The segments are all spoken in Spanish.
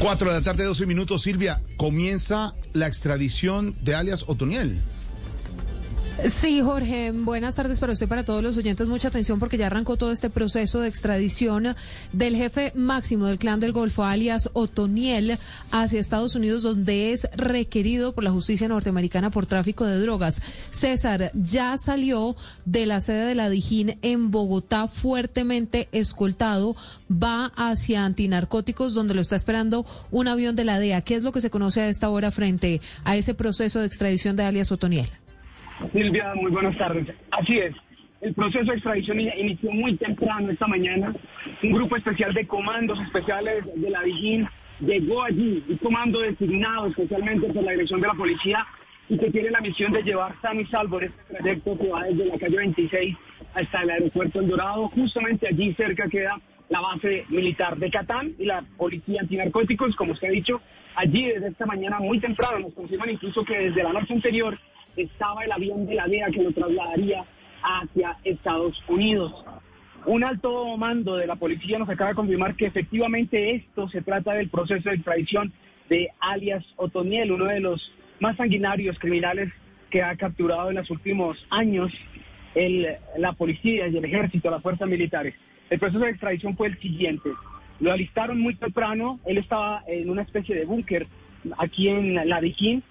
4 de la tarde, 12 minutos. Silvia, comienza la extradición de alias Otoniel. Sí, Jorge, buenas tardes para usted, para todos los oyentes. Mucha atención porque ya arrancó todo este proceso de extradición del jefe máximo del clan del Golfo, alias Otoniel, hacia Estados Unidos, donde es requerido por la justicia norteamericana por tráfico de drogas. César ya salió de la sede de la Dijín en Bogotá, fuertemente escoltado. Va hacia antinarcóticos, donde lo está esperando un avión de la DEA. ¿Qué es lo que se conoce a esta hora frente a ese proceso de extradición de alias Otoniel? Silvia, muy buenas tardes. Así es. El proceso de extradición inició muy temprano esta mañana. Un grupo especial de comandos especiales de la Dijín llegó allí, un comando designado especialmente por la dirección de la policía y que tiene la misión de llevar sano y salvo este trayecto que va desde la calle 26 hasta el aeropuerto El Dorado. Justamente allí cerca queda la base militar de Catán y la policía antinarcóticos, como usted ha dicho. Allí desde esta mañana muy temprano nos confirman incluso que desde la noche anterior estaba el avión de la DEA que lo trasladaría hacia Estados Unidos. Un alto mando de la policía nos acaba de confirmar que efectivamente esto se trata del proceso de extradición de alias Otoniel, uno de los más sanguinarios criminales que ha capturado en los últimos años la policía y el ejército, las fuerzas militares. El proceso de extradición fue el siguiente. Lo alistaron muy temprano, él estaba en una especie de búnker aquí en La Dijín,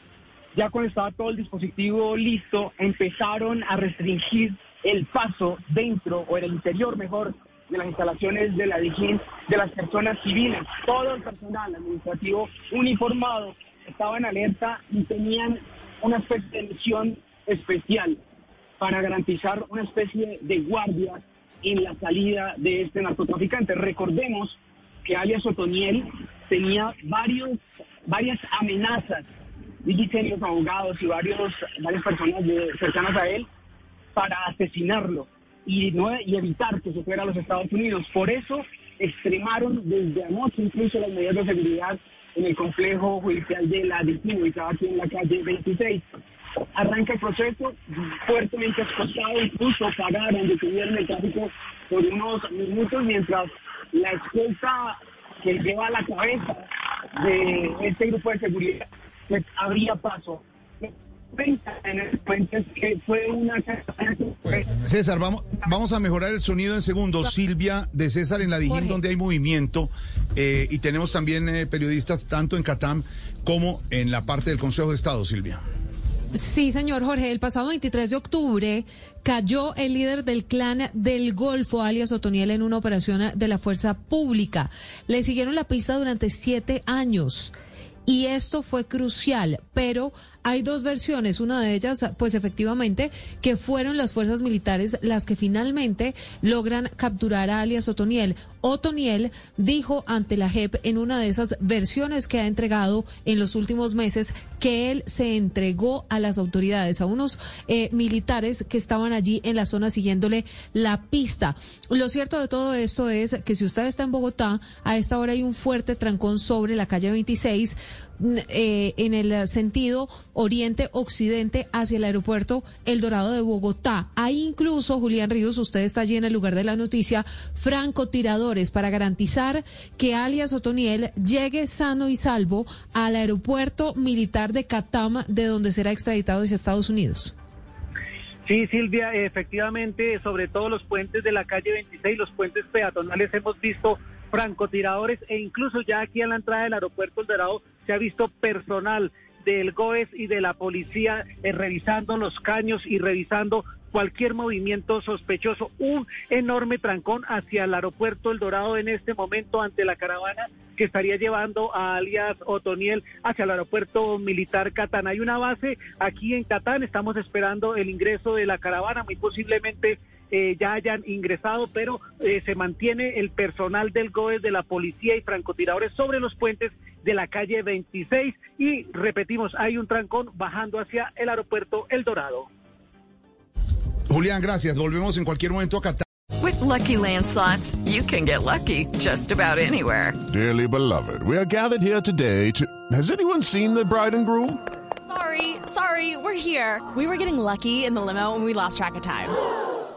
ya cuando estaba todo el dispositivo listo, empezaron a restringir el paso dentro o en el interior mejor de las instalaciones de la Dijín de las personas civiles. Todo el personal administrativo uniformado estaba en alerta y tenían una especie de misión especial para garantizar una especie de guardia en la salida de este narcotraficante. Recordemos que alias Otoniel tenía varios, varias amenazas los abogados y varios, varias personas cercanas a él para asesinarlo y, no, y evitar que se fuera a los Estados Unidos. Por eso extremaron desde anoche incluso las medidas de seguridad en el complejo judicial de la Dictino, ubicado aquí en la calle 26. Arranca el proceso fuertemente escoltado, incluso pararon, detuvieron el tráfico por unos minutos mientras la escolta que lleva a la cabeza de este grupo de seguridad pues habría paso. César, vamos, vamos a mejorar el sonido en segundos. Silvia de César en la Dijín, donde hay movimiento, eh, y tenemos también eh, periodistas tanto en Catam como en la parte del Consejo de Estado, Silvia. Sí, señor Jorge, el pasado 23 de octubre cayó el líder del clan del Golfo, alias Otoniel, en una operación de la fuerza pública. Le siguieron la pista durante siete años. Y esto fue crucial, pero hay dos versiones. Una de ellas, pues efectivamente, que fueron las fuerzas militares las que finalmente logran capturar a alias Otoniel. Otoniel dijo ante la JEP en una de esas versiones que ha entregado en los últimos meses que él se entregó a las autoridades, a unos eh, militares que estaban allí en la zona siguiéndole la pista. Lo cierto de todo esto es que si usted está en Bogotá, a esta hora hay un fuerte trancón sobre la calle 26 eh, en el sentido oriente-occidente hacia el aeropuerto El Dorado de Bogotá. Hay incluso, Julián Ríos, usted está allí en el lugar de la noticia, francotiradores para garantizar que alias Otoniel llegue sano y salvo al aeropuerto militar de Catama, de donde será extraditado hacia Estados Unidos. Sí, Silvia, efectivamente, sobre todo los puentes de la calle 26, los puentes peatonales, hemos visto francotiradores e incluso ya aquí en la entrada del aeropuerto El Dorado se ha visto personal del GOES y de la policía eh, revisando los caños y revisando cualquier movimiento sospechoso. Un enorme trancón hacia el aeropuerto El Dorado en este momento ante la caravana que estaría llevando a alias Otoniel hacia el aeropuerto militar Catán. Hay una base aquí en Catán, estamos esperando el ingreso de la caravana, muy posiblemente eh, ya hayan ingresado, pero eh, se mantiene el personal del GOES, de la policía y francotiradores sobre los puentes de la calle 26 y repetimos, hay un trancón bajando hacia el aeropuerto El Dorado. Julián, gracias. Volvemos en cualquier momento a Qatar. With Lucky Land slots, you can get lucky just about anywhere. Dearly beloved, we are gathered here today to. Has anyone seen the bride and groom? Sorry, sorry, we're here. We were getting lucky in the limo and we lost track of time.